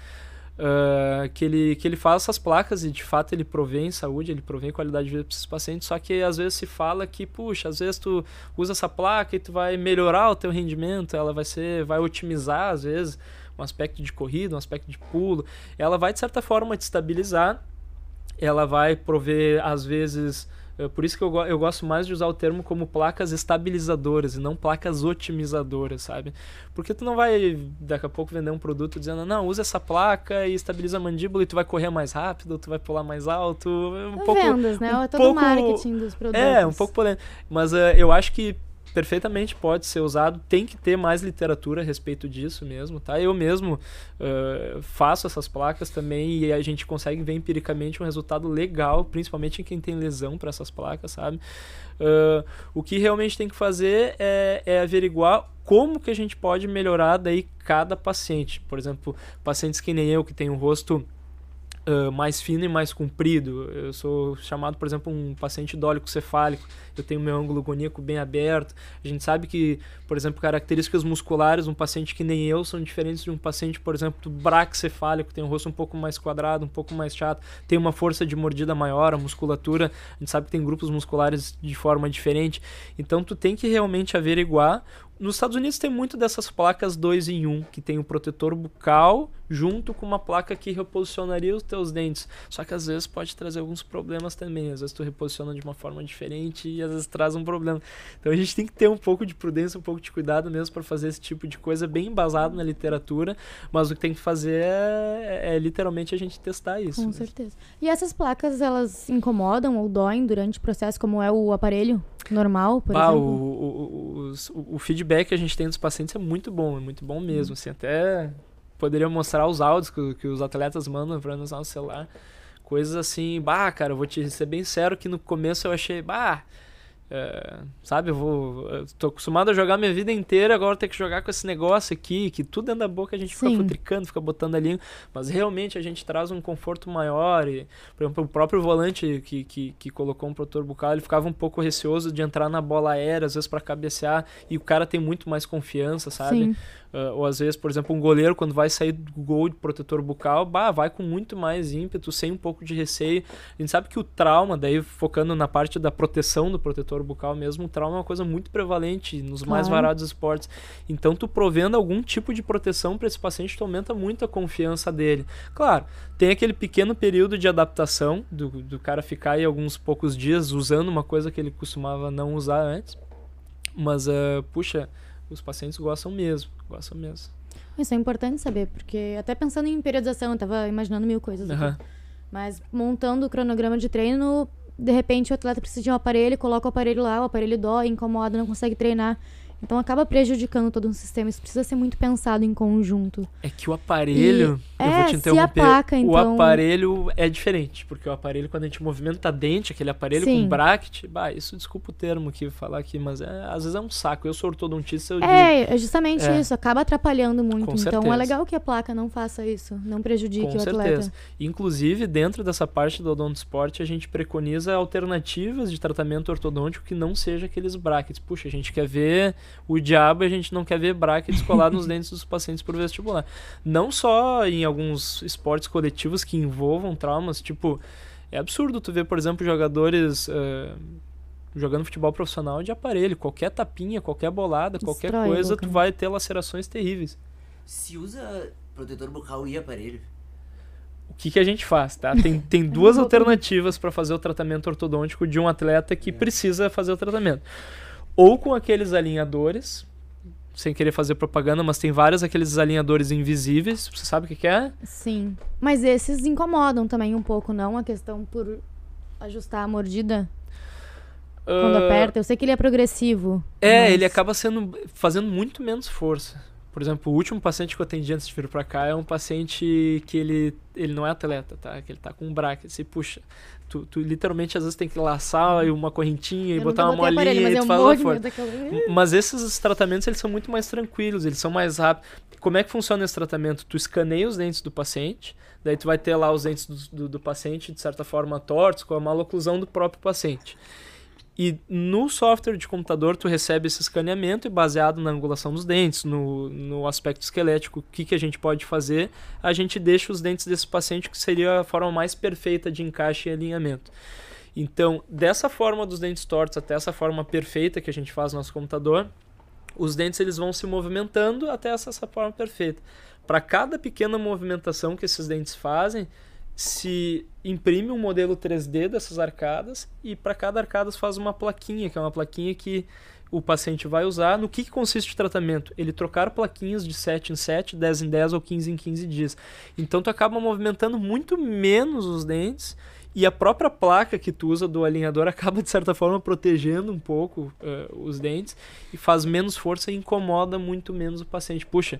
Uh, que, ele, que ele faz essas placas e de fato ele provém saúde, ele provém qualidade de vida para esses pacientes, só que às vezes se fala que, puxa, às vezes tu usa essa placa e tu vai melhorar o teu rendimento, ela vai ser, vai otimizar às vezes um aspecto de corrida, um aspecto de pulo, ela vai de certa forma te estabilizar, ela vai prover às vezes É por isso que eu, eu gosto mais de usar o termo como placas estabilizadoras e não placas otimizadoras, sabe? Porque tu não vai daqui a pouco vender um produto dizendo, não, usa essa placa e estabiliza a mandíbula e tu vai correr mais rápido, tu vai pular mais alto. Um pouco, Vendas, né? Um é todo pouco, marketing dos produtos. É, um pouco polêmico. Mas uh, eu acho que perfeitamente pode ser usado. Tem que ter mais literatura a respeito disso mesmo, tá? Eu mesmo uh, faço essas placas também e a gente consegue ver empiricamente um resultado legal, principalmente em quem tem lesão para essas placas, sabe? Uh, o que realmente tem que fazer é, é averiguar como que a gente pode melhorar daí cada paciente. Por exemplo, pacientes que nem eu, que tem um rosto uh, mais fino e mais comprido. Eu sou chamado, por exemplo, um paciente dólico cefálico. Eu tenho meu ângulo goníaco bem aberto. A gente sabe que, por exemplo, características musculares, um paciente que nem eu são diferentes de um paciente, por exemplo, braxcefálico, tem um rosto um pouco mais quadrado, um pouco mais chato, tem uma força de mordida maior, a musculatura, a gente sabe que tem grupos musculares de forma diferente. Então tu tem que realmente averiguar nos Estados Unidos tem muito dessas placas 2 em 1, um, que tem o protetor bucal junto com uma placa que reposicionaria os teus dentes. Só que às vezes pode trazer alguns problemas também. Às vezes tu reposiciona de uma forma diferente e às vezes traz um problema. Então a gente tem que ter um pouco de prudência, um pouco de cuidado mesmo para fazer esse tipo de coisa bem embasado na literatura, mas o que tem que fazer é, é literalmente a gente testar isso. Com certeza. E essas placas, elas incomodam ou doem durante o processo, como é o aparelho? normal, por bah, exemplo? O, o, o, o, feedback que a gente tem dos pacientes é muito bom, é muito bom mesmo. Hum. Assim, até poderia mostrar os áudios que, que os atletas mandam para usar no celular. Coisas assim, bah, cara, eu vou te ser bem sério que no começo eu achei, bah, é, sabe, eu vou. Eu tô acostumado a jogar minha vida inteira, agora ter que jogar com esse negócio aqui, que tudo dentro da boca a gente Sim. fica futricando, fica botando ali. Mas realmente a gente traz um conforto maior. E, por exemplo, o próprio volante que, que, que colocou um protetor bucal, ele ficava um pouco receoso de entrar na bola aérea, às vezes para cabecear, e o cara tem muito mais confiança, sabe? Sim. Uh, ou às vezes, por exemplo, um goleiro, quando vai sair do gol de protetor bucal, bah, vai com muito mais ímpeto, sem um pouco de receio. A gente sabe que o trauma, daí focando na parte da proteção do protetor bucal mesmo, o trauma é uma coisa muito prevalente nos mais variados esportes. Então, tu provendo algum tipo de proteção para esse paciente, tu aumenta muito a confiança dele. Claro, tem aquele pequeno período de adaptação do, do cara ficar aí alguns poucos dias usando uma coisa que ele costumava não usar antes. Mas, uh, puxa, os pacientes gostam mesmo, gostam mesmo. Isso é importante saber, porque até pensando em periodização, eu tava imaginando mil coisas uhum. Mas montando o cronograma de treino, de repente o atleta precisa de um aparelho, coloca o aparelho lá, o aparelho dói, incomoda, não consegue treinar. Então acaba prejudicando todo um sistema. Isso precisa ser muito pensado em conjunto. É que o aparelho. E, eu é, vou te interromper. A placa, então... O aparelho é diferente, porque o aparelho, quando a gente movimenta dente, aquele aparelho Sim. com bracket, bah, isso desculpa o termo que falar aqui, mas é, às vezes é um saco. Eu sou ortodontista, eu É, digo, é justamente é. isso, acaba atrapalhando muito. Com então certeza. é legal que a placa não faça isso, não prejudique com o atleta. Certeza. Inclusive, dentro dessa parte do odontosport, a gente preconiza alternativas de tratamento ortodôntico que não seja aqueles brackets. Puxa, a gente quer ver o diabo a gente não quer ver brackets colados nos dentes dos pacientes por vestibular. Não só em alguns esportes coletivos que envolvam traumas, tipo, é absurdo tu ver, por exemplo, jogadores uh, jogando futebol profissional de aparelho. Qualquer tapinha, qualquer bolada, Destrói qualquer coisa, tu vai ter lacerações terríveis. Se usa protetor bucal e aparelho, o que, que a gente faz, tá? Tem, tem duas alternativas para fazer o tratamento ortodôntico de um atleta que é. precisa fazer o tratamento ou com aqueles alinhadores, sem querer fazer propaganda, mas tem vários aqueles alinhadores invisíveis. Você sabe o que, que é? Sim. Mas esses incomodam também um pouco, não? A questão por ajustar a mordida. Quando uh, aperta, eu sei que ele é progressivo. É, mas... ele acaba sendo fazendo muito menos força. Por exemplo, o último paciente que eu atendi antes de vir para cá é um paciente que ele, ele não é atleta, tá? Que ele tá com um braque. Você puxa, Tu, tu, literalmente às vezes tem que laçar uma correntinha e botar uma molinha aparelho, e tu faz força. Mas esses tratamentos eles são muito mais tranquilos, eles são mais rápidos. Como é que funciona esse tratamento? Tu escaneia os dentes do paciente, daí tu vai ter lá os dentes do, do, do paciente de certa forma tortos com a maloclusão do próprio paciente. E no software de computador tu recebe esse escaneamento e baseado na angulação dos dentes, no, no aspecto esquelético, o que, que a gente pode fazer, a gente deixa os dentes desse paciente que seria a forma mais perfeita de encaixe e alinhamento. Então, dessa forma dos dentes tortos até essa forma perfeita que a gente faz no nosso computador, os dentes eles vão se movimentando até essa, essa forma perfeita. Para cada pequena movimentação que esses dentes fazem, se imprime um modelo 3D dessas arcadas e para cada arcada faz uma plaquinha, que é uma plaquinha que o paciente vai usar. No que, que consiste o tratamento? Ele trocar plaquinhas de 7 em 7, 10 em 10 ou 15 em 15 dias. Então tu acaba movimentando muito menos os dentes e a própria placa que tu usa do alinhador acaba, de certa forma, protegendo um pouco uh, os dentes e faz menos força e incomoda muito menos o paciente. Puxa,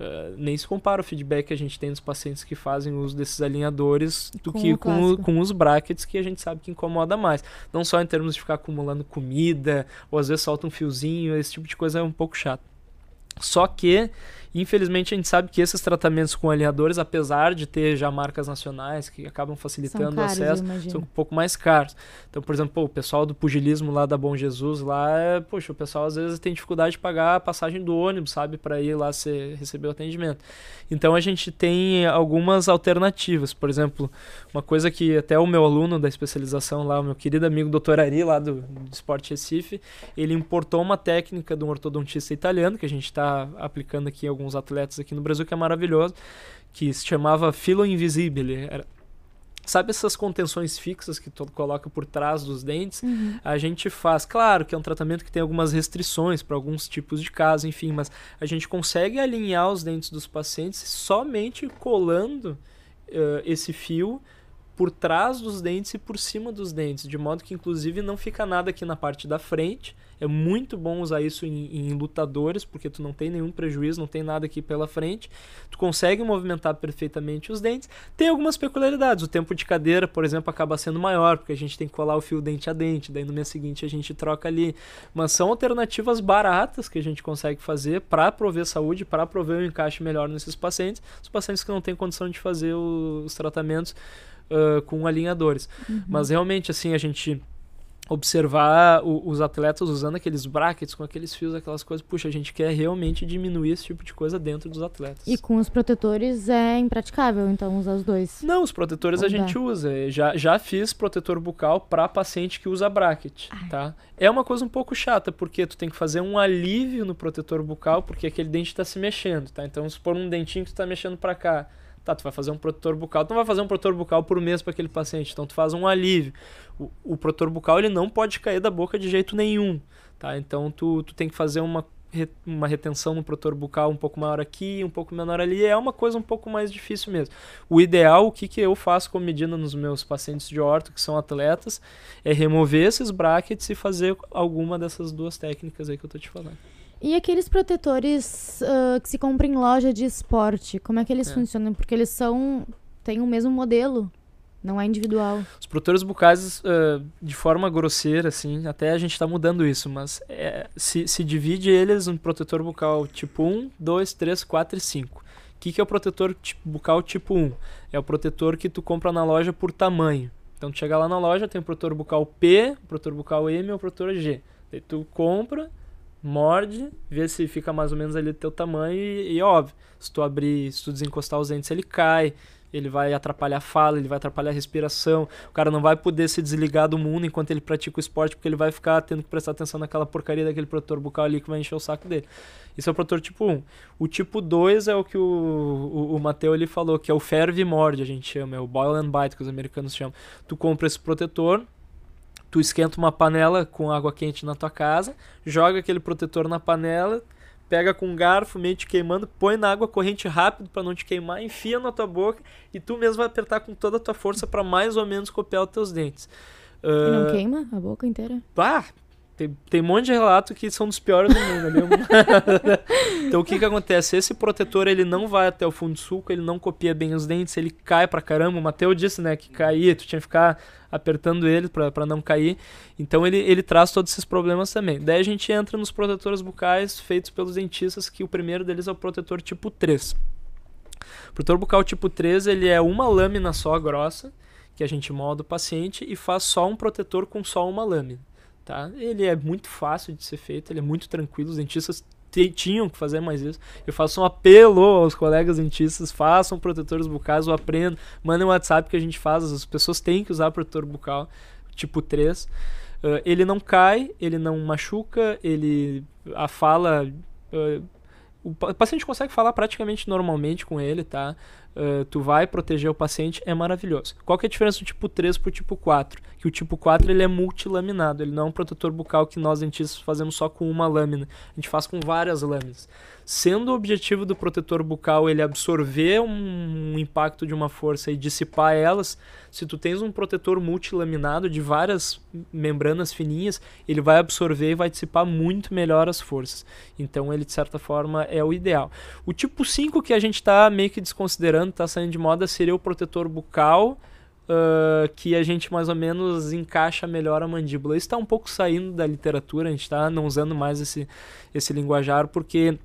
uh, nem se compara o feedback que a gente tem dos pacientes que fazem uso desses alinhadores do com que com, o, com os brackets que a gente sabe que incomoda mais. Não só em termos de ficar acumulando comida, ou às vezes solta um fiozinho, esse tipo de coisa é um pouco chato. Só que Infelizmente, a gente sabe que esses tratamentos com alinhadores, apesar de ter já marcas nacionais que acabam facilitando caros, o acesso, são um pouco mais caros. Então, por exemplo, pô, o pessoal do pugilismo lá da Bom Jesus, lá, é, poxa, o pessoal às vezes tem dificuldade de pagar a passagem do ônibus, sabe, para ir lá ser, receber o atendimento. Então, a gente tem algumas alternativas. Por exemplo, uma coisa que até o meu aluno da especialização lá, o meu querido amigo Dr. Ari, lá do, do Sport Recife, ele importou uma técnica de um ortodontista italiano, que a gente está aplicando aqui em alguns atletas aqui no Brasil que é maravilhoso, que se chamava filo invisibile. Era, sabe essas contenções fixas que tu coloca por trás dos dentes? Uhum. A gente faz, claro que é um tratamento que tem algumas restrições para alguns tipos de casos, enfim, mas a gente consegue alinhar os dentes dos pacientes somente colando uh, esse fio por trás dos dentes e por cima dos dentes, de modo que inclusive não fica nada aqui na parte da frente é muito bom usar isso em, em, lutadores, porque tu não tem nenhum prejuízo, não tem nada aqui pela frente. Tu consegue movimentar perfeitamente os dentes. Tem algumas peculiaridades. O tempo de cadeira, por exemplo, acaba sendo maior, porque a gente tem que colar o fio dente a dente. Daí no mês seguinte a gente troca ali. Mas são alternativas baratas que a gente consegue fazer para prover saúde, para prover um encaixe melhor nesses pacientes. Os pacientes que não têm condição de fazer os tratamentos uh, com alinhadores. Uhum. Mas realmente, assim, a gente observar o, os atletas usando aqueles brackets com aqueles fios, aquelas coisas. Puxa, a gente quer realmente diminuir esse tipo de coisa dentro dos atletas. E com os protetores é impraticável, então, usar os dois? Não, os protetores a gente usa. Já, já fiz protetor bucal para paciente que usa bracket, Ai. tá? É uma coisa um pouco chata, porque tu tem que fazer um alívio no protetor bucal, porque aquele dente está se mexendo, tá? Então, se for um dentinho que está mexendo para cá, Tá, tu vai fazer um protetor bucal, tu não vai fazer um protetor bucal por mês para aquele paciente, então tu faz um alívio. O, o protetor bucal ele não pode cair da boca de jeito nenhum, tá? Então tu, tu tem que fazer uma, uma retenção no protetor bucal um pouco maior aqui, um pouco menor ali, é uma coisa um pouco mais difícil mesmo. O ideal, o que, que eu faço como medida nos meus pacientes de orto, que são atletas, é remover esses brackets e fazer alguma dessas duas técnicas aí que eu tô te falando. E aqueles protetores uh, que se compram em loja de esporte, como é que eles é. funcionam? Porque eles são. têm o mesmo modelo. Não é individual. Os protetores bucais, uh, de forma grosseira, assim, até a gente está mudando isso, mas é, se, se divide eles em protetor bucal tipo 1, 2, 3, 4 e 5. O que, que é o protetor bucal tipo 1? É o protetor que tu compra na loja por tamanho. Então tu chega lá na loja, tem o protetor bucal P, o protetor bucal M e o protetor G. Daí tu compra, morde, vê se fica mais ou menos ali do teu tamanho e, e, óbvio, se tu abrir, se tu desencostar os dentes, ele cai, ele vai atrapalhar a fala, ele vai atrapalhar a respiração. O cara não vai poder se desligar do mundo enquanto ele pratica o esporte, porque ele vai ficar tendo que prestar atenção naquela porcaria daquele protetor bucal ali que vai encher o saco dele. Isso é o protetor tipo 1. O tipo 2 é o que o, o, o ali falou, que é o ferve morde, a gente chama, é o boil and bite, que os americanos chamam. Tu compra esse protetor, tu esquenta uma panela com água quente na tua casa, joga aquele protetor na panela, pega com um garfo meio te queimando, põe na água corrente rápido para não te queimar, enfia na tua boca e tu mesmo vai apertar com toda a tua força para mais ou menos copiar os teus dentes. Uh... E não ah, queima a boca inteira? Ah, tem, tem um monte de relato que são dos piores do mundo. Ali. então o que que acontece? Esse protetor ele não vai até o fundo do suco, ele não copia bem os dentes, ele cai pra caramba. O Mateu disse, né, que caía, tu tinha que ficar apertando ele para não cair. Então ele, ele traz todos esses problemas também. Daí a gente entra nos protetores bucais feitos pelos dentistas, que o primeiro deles é o protetor tipo 3. O protetor bucal tipo 3 ele é uma lâmina só grossa, que a gente molda o paciente e faz só um protetor com só uma lâmina. Tá? Ele é muito fácil de ser feito, ele é muito tranquilo, os dentistas tinham que fazer mais isso. Eu faço um apelo aos colegas dentistas, façam protetores bucais, ou aprendam, mandem um WhatsApp que a gente faz, as pessoas têm que usar protetor bucal tipo 3. Uh, ah, ele não cai, ele não machuca, ele a fala uh, o paciente consegue falar praticamente normalmente com ele, tá? Uh, tu vai proteger o paciente, é maravilhoso. Qual que é a diferença do tipo 3 para o tipo 4? Que o tipo 4 ele é multilaminado, ele não é um protetor bucal que nós dentistas fazemos só com uma lâmina, a gente faz com várias lâminas sendo o objetivo do protetor bucal ele absorver um, um, impacto de uma força e dissipar elas, se tu tens um protetor multilaminado de várias membranas fininhas, ele vai absorver e vai dissipar muito melhor as forças. Então ele de certa forma é o ideal. O tipo 5 que a gente está meio que desconsiderando, está saindo de moda, seria o protetor bucal. Uh, que a gente mais ou menos encaixa melhor a mandíbula. Isso está um pouco saindo da literatura, a gente está não usando mais esse, esse linguajar, porque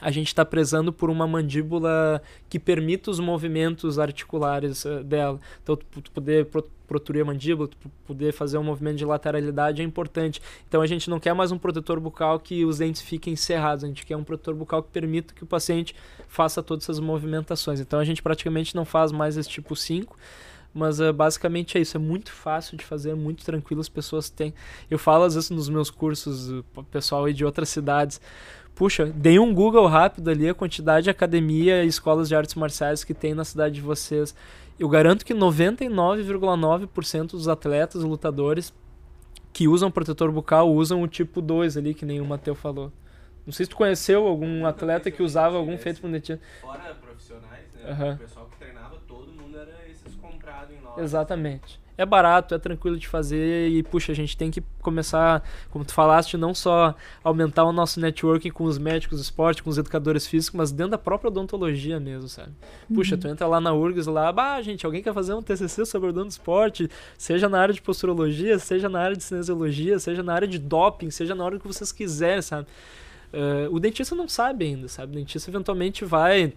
a gente está prezando por uma mandíbula que permita os movimentos articulares uh, dela. Então, tu, tu poder pro, proturir a mandíbula, tu poder fazer um movimento de lateralidade é importante. Então, a gente não quer mais um protetor bucal que os dentes fiquem cerrados, a gente quer um protetor bucal que permita que o paciente faça todas essas movimentações. Então, a gente praticamente não faz mais esse tipo 5. Mas uh, basicamente é isso, é muito fácil de fazer, é muito tranquilo, as pessoas têm. Eu falo às vezes nos meus cursos, o pessoal aí de outras cidades, puxa, dei um Google rápido ali a quantidade de academia e escolas de artes marciais que tem na cidade de vocês. Eu garanto que 99,9% dos atletas, lutadores que usam protetor bucal usam o tipo 2 ali, que nem o Matheus falou. Não sei se tu conheceu algum atleta que usava algum feito dentista. Fora profissionais, né? Uhum. O pessoal que treinava, todo mundo era esses comprados em loja. Exatamente é barato, é tranquilo de fazer e, puxa, a gente tem que começar, como tu falaste, não só aumentar o nosso networking com os médicos do esporte, com os educadores físicos, mas dentro da própria odontologia mesmo, sabe? Puxa, uhum. tu entra lá na URGS lá, bah, gente, alguém quer fazer um TCC sobre odonto esporte, seja na área de posturologia, seja na área de cinesiologia, seja na área de doping, seja na hora que vocês quiserem, sabe? Uh, o dentista não sabe ainda, sabe? O dentista eventualmente vai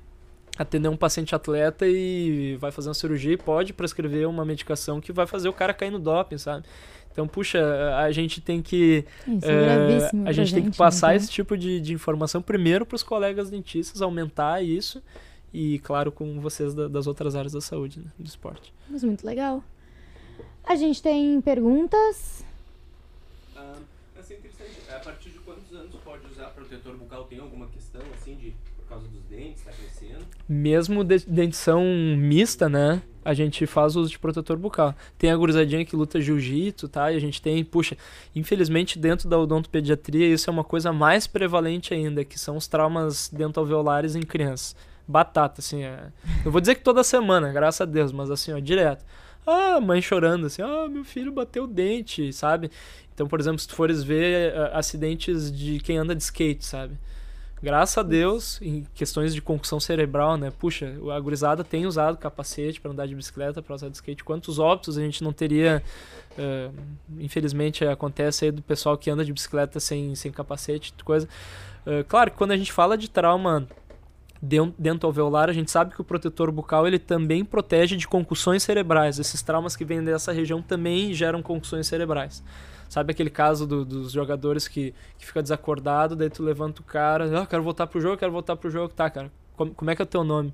atender um paciente atleta e vai fazer uma cirurgia e pode prescrever uma medicação que vai fazer o cara cair no doping, sabe? Então, puxa, a gente tem que. Isso é, é a gente tem que passar então. esse tipo de, de informação primeiro para os colegas dentistas, aumentar isso e, claro, com vocês da, das outras áreas da saúde, né, do esporte. Mas muito legal. A gente tem perguntas. Ah, assim, interessante. A partir de quantos anos pode usar protetor bucal? Tem alguma questão, assim, de causa dos dentes, está crescendo? mesmo de dentição mista, né? A gente faz uso de protetor bucal. Tem a gurizadinha que luta jiu-jitsu, tá? E a gente tem, puxa, infelizmente dentro da odontopediatria isso é uma coisa mais prevalente ainda, que são os traumas dentalveolares em crianças. Batata, assim, é... Eu vou dizer que toda semana, graças a Deus, mas assim, ó, direto. Ah, mãe chorando, assim, ah, meu filho bateu o dente, sabe? Então, por exemplo, se tu fores ver uh, acidentes de quem anda de skate, sabe? Graças a Deus, em questões de concussão cerebral, né? Puxa, a gurizada tem usado capacete para andar de bicicleta, para usar de skate. Quantos óbitos a gente não teria? Uh, infelizmente acontece aí do pessoal que anda de bicicleta sem, sem capacete, coisa. Uh, claro que quando a gente fala de trauma dentro alveolar, a gente sabe que o protetor bucal ele também protege de concussões cerebrais. Esses traumas que vêm dessa região também geram concussões cerebrais. Sabe aquele caso do, dos jogadores que, que fica desacordado, daí tu levanta o cara, ah, quero voltar pro jogo, quero voltar pro jogo. Tá, cara, como, como é que é o teu nome?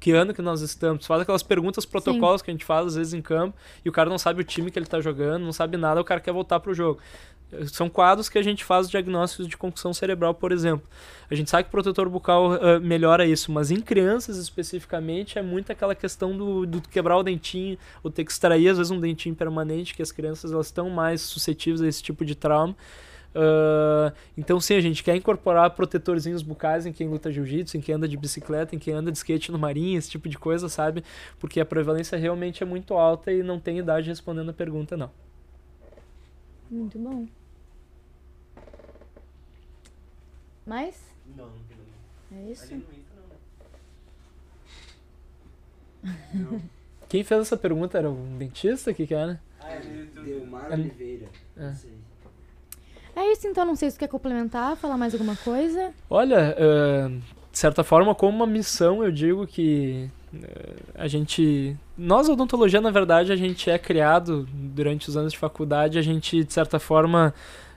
Que ano que nós estamos? Faz aquelas perguntas, protocolos Sim. que a gente faz às vezes em campo, e o cara não sabe o time que ele tá jogando, não sabe nada, o cara quer voltar pro jogo. São quadros que a gente faz diagnósticos de concussão cerebral, por exemplo. A gente sabe que o protetor bucal uh, melhora isso, mas em crianças especificamente é muito aquela questão do, do, quebrar o dentinho, ou ter que extrair às vezes um dentinho permanente, que as crianças elas estão mais suscetíveis a esse tipo de trauma. Uh, então sim, a gente quer incorporar protetorzinhos bucais em quem luta jiu-jitsu, em quem anda de bicicleta, em quem anda de skate no marinho, esse tipo de coisa, sabe? Porque a prevalência realmente é muito alta e não tem idade respondendo a pergunta, não. Muito bom. Mais? Não, não tem É isso? Ali não não. Quem fez essa pergunta era um dentista? O que, que era? Ah, é Delmar Oliveira. É. é isso, então. Não sei se tu quer complementar, falar mais alguma coisa. Olha, uh, de certa forma, como uma missão, eu digo que a gente. Nós, odontologia, na verdade, a gente é criado durante os anos de faculdade, a gente, de certa forma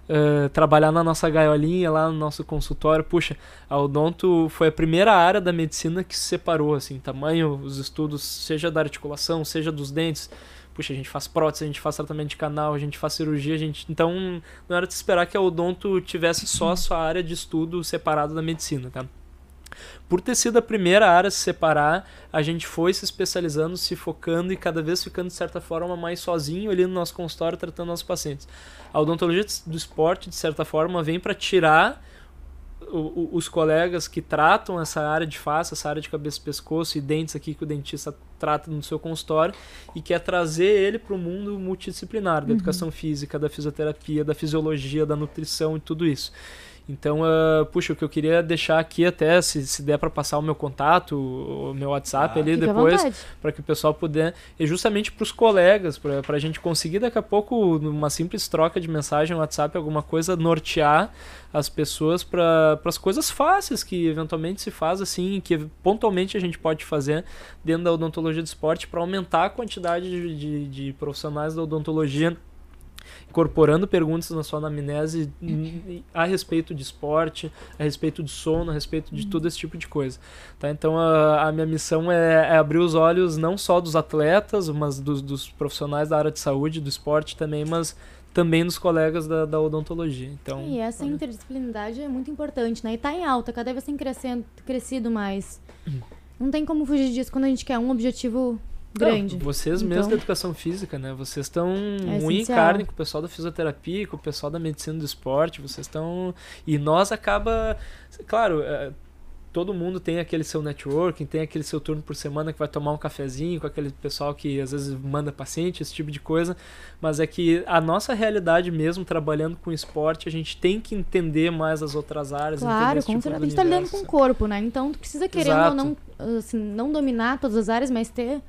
uh, trabalhar na nossa gaiolinha, lá no nosso consultório. Puxa, a odonto foi a primeira área da medicina que se separou, assim, tamanho, os estudos, seja da articulação, seja dos dentes. Puxa, a gente faz prótese, a gente faz tratamento de canal, a gente faz cirurgia, a gente... Então, não era de esperar que a odonto tivesse só a sua área de estudo separada da medicina, tá? Por ter sido a primeira área a se separar, a gente foi se especializando, se focando e cada vez ficando, de certa forma, mais sozinho ali no nosso consultório tratando nossos pacientes. A odontologia do esporte, de certa forma, vem para tirar os colegas que tratam essa área de face, essa área de cabeça e pescoço e dentes aqui que o dentista trata no seu consultório e quer trazer ele para o mundo multidisciplinar, da uhum. educação física, da fisioterapia, da fisiologia, da nutrição e tudo isso. Então, uh, puxa, o que eu queria deixar aqui até, se, se der para passar o meu contato, o meu WhatsApp ah, ali depois, para que o pessoal puder, é justamente para os colegas, para a gente conseguir daqui a pouco, numa simples troca de mensagem no WhatsApp, alguma coisa, nortear as pessoas para as coisas fáceis que eventualmente se faz assim, que pontualmente a gente pode fazer dentro da odontologia do esporte para aumentar a quantidade de, de, de profissionais da odontologia incorporando perguntas na sua anamnese a respeito de esporte, a respeito de sono, a respeito de todo esse tipo de coisa. Tá? Então a, a minha missão é, é, abrir os olhos não só dos atletas, mas dos, dos, profissionais da área de saúde, do esporte também, mas também dos colegas da, da odontologia. Então, e essa olha... interdisciplinaridade é muito importante, né? E está em alta, cada vez tem crescendo, crescido mais. Não tem como fugir disso quando a gente quer um objetivo grande. Não, vocês mesmos então, da educação física, né? Vocês estão é muito em carne com o pessoal da fisioterapia, com o pessoal da medicina do esporte, vocês estão... E nós acaba... Claro, é, todo mundo tem aquele seu networking, tem aquele seu turno por semana que vai tomar um cafezinho com aquele pessoal que às vezes manda paciente, esse tipo de coisa, mas é que a nossa realidade mesmo, trabalhando com esporte, a gente tem que entender mais as outras áreas. Claro, com tipo certeza. A gente está lidando com o corpo, né? Então tu precisa querer ou não, assim, não dominar todas as áreas, mas ter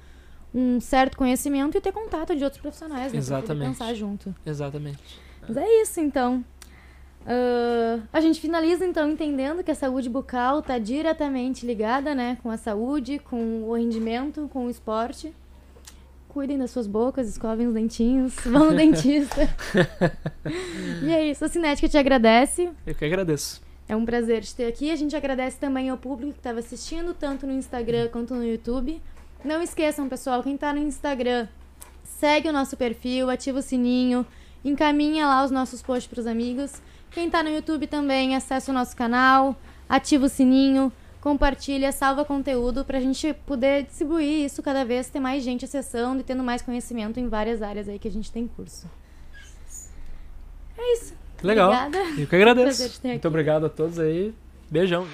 um certo conhecimento e ter contato de outros profissionais, né? Exatamente. Pra pensar junto. Exatamente. Mas é isso, então. Uh, a gente finaliza, então, entendendo que a saúde bucal está diretamente ligada, né? Com a saúde, com o rendimento, com o esporte. Cuidem das suas bocas, escovem os dentinhos, vão no dentista. e é isso, a Cinética te agradece. Eu que agradeço. É um prazer te ter aqui. A gente agradece também ao público que estava assistindo, tanto no Instagram quanto no YouTube. Não esqueçam, pessoal, quem tá no Instagram, segue o nosso perfil, ativa o sininho, encaminha lá os nossos posts pros amigos. Quem tá no YouTube também, acessa o nosso canal, ativa o sininho, compartilha, salva conteúdo pra gente poder distribuir isso cada vez, ter mais gente acessando e tendo mais conhecimento em várias áreas aí que a gente tem curso. É isso. Legal. Obrigada. Eu que agradeço. Muito obrigado a todos aí. Beijão.